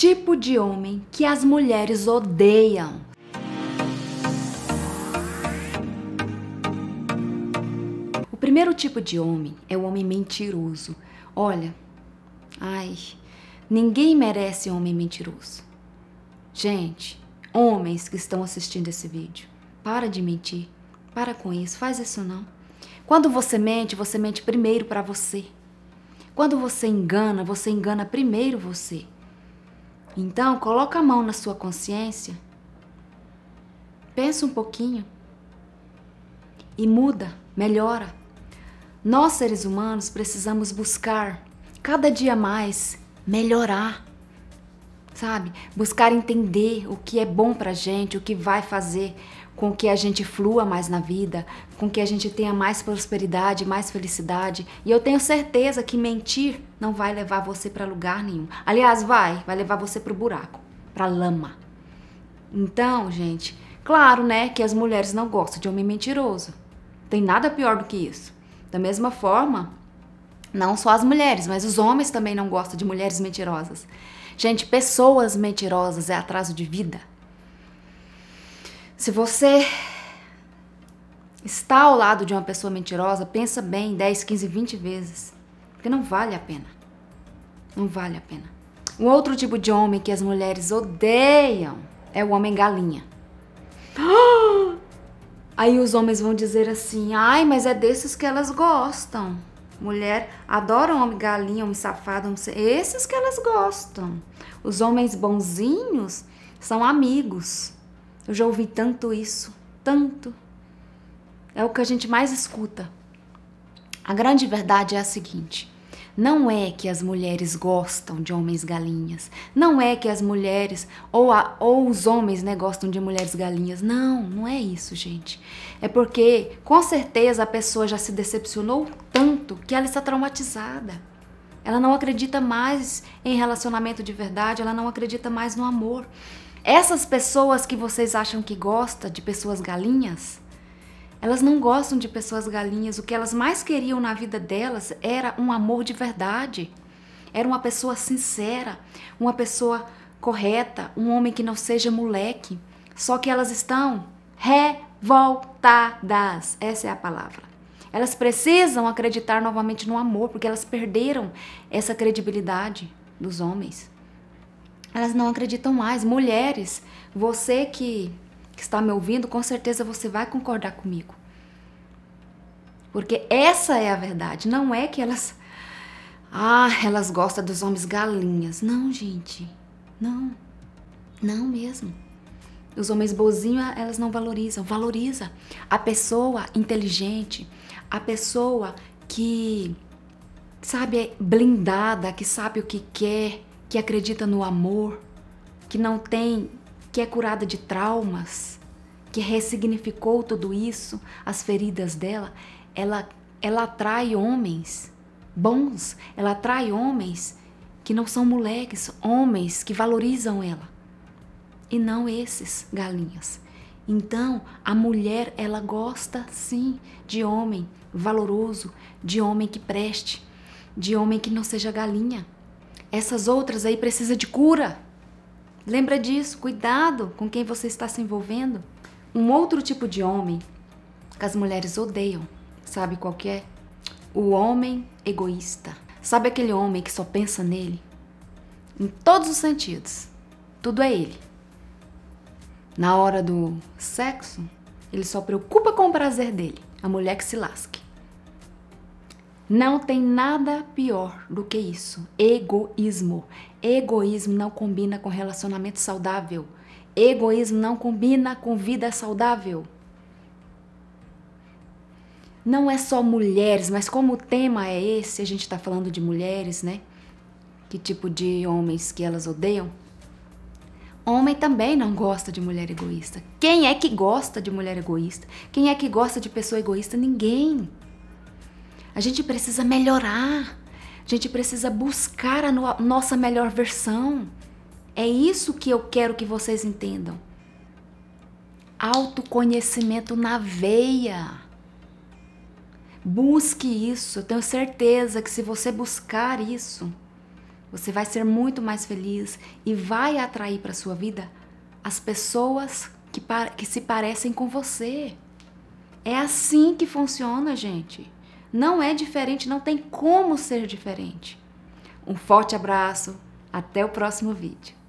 tipo de homem que as mulheres odeiam. O primeiro tipo de homem é o homem mentiroso. Olha, ai, ninguém merece homem mentiroso. Gente, homens que estão assistindo esse vídeo, para de mentir. Para com isso, faz isso não. Quando você mente, você mente primeiro para você. Quando você engana, você engana primeiro você. Então, coloca a mão na sua consciência. Pensa um pouquinho. E muda, melhora. Nós, seres humanos, precisamos buscar cada dia mais melhorar. Sabe? Buscar entender o que é bom pra gente, o que vai fazer com que a gente flua mais na vida, com que a gente tenha mais prosperidade, mais felicidade. E eu tenho certeza que mentir não vai levar você para lugar nenhum. Aliás, vai, vai levar você para o buraco, para lama. Então, gente, claro, né, que as mulheres não gostam de homem mentiroso. Tem nada pior do que isso. Da mesma forma, não só as mulheres, mas os homens também não gostam de mulheres mentirosas. Gente, pessoas mentirosas é atraso de vida. Se você está ao lado de uma pessoa mentirosa, pensa bem 10, 15, 20 vezes. Porque não vale a pena. Não vale a pena. Um outro tipo de homem que as mulheres odeiam é o homem galinha. Aí os homens vão dizer assim: ai, mas é desses que elas gostam. Mulher adora homem galinha, homem safado, homem... esses que elas gostam. Os homens bonzinhos são amigos. Eu já ouvi tanto isso, tanto. É o que a gente mais escuta. A grande verdade é a seguinte: não é que as mulheres gostam de homens galinhas, não é que as mulheres ou, a, ou os homens né, gostam de mulheres galinhas. Não, não é isso, gente. É porque com certeza a pessoa já se decepcionou tanto que ela está traumatizada. Ela não acredita mais em relacionamento de verdade, ela não acredita mais no amor. Essas pessoas que vocês acham que gostam de pessoas galinhas, elas não gostam de pessoas galinhas. O que elas mais queriam na vida delas era um amor de verdade. Era uma pessoa sincera, uma pessoa correta, um homem que não seja moleque. Só que elas estão revoltadas. Essa é a palavra. Elas precisam acreditar novamente no amor, porque elas perderam essa credibilidade dos homens elas não acreditam mais. Mulheres, você que, que está me ouvindo, com certeza você vai concordar comigo. Porque essa é a verdade. Não é que elas. Ah, elas gostam dos homens galinhas. Não, gente. Não. Não mesmo. Os homens bozinhos, elas não valorizam. Valoriza a pessoa inteligente, a pessoa que sabe é blindada, que sabe o que quer, que acredita no amor, que não tem, que é curada de traumas, que ressignificou tudo isso, as feridas dela, ela ela atrai homens bons, ela atrai homens que não são moleques, homens que valorizam ela. E não esses galinhas. Então, a mulher, ela gosta sim de homem valoroso, de homem que preste, de homem que não seja galinha. Essas outras aí precisa de cura. Lembra disso, cuidado com quem você está se envolvendo. Um outro tipo de homem que as mulheres odeiam, sabe qual que é? O homem egoísta. Sabe aquele homem que só pensa nele? Em todos os sentidos. Tudo é ele. Na hora do sexo, ele só preocupa com o prazer dele. A mulher que se lasque. Não tem nada pior do que isso. Egoísmo. Egoísmo não combina com relacionamento saudável. Egoísmo não combina com vida saudável. Não é só mulheres, mas como o tema é esse, a gente está falando de mulheres, né? Que tipo de homens que elas odeiam? Homem também não gosta de mulher egoísta. Quem é que gosta de mulher egoísta? Quem é que gosta de pessoa egoísta? Ninguém. A gente precisa melhorar. A gente precisa buscar a no nossa melhor versão. É isso que eu quero que vocês entendam. Autoconhecimento na veia. Busque isso. Eu tenho certeza que se você buscar isso, Você vai ser muito mais feliz e vai atrair para sua vida as pessoas que, que se parecem com você. É assim que funciona, gente. Não é diferente, não tem como ser diferente. Um forte abraço, até o próximo vídeo.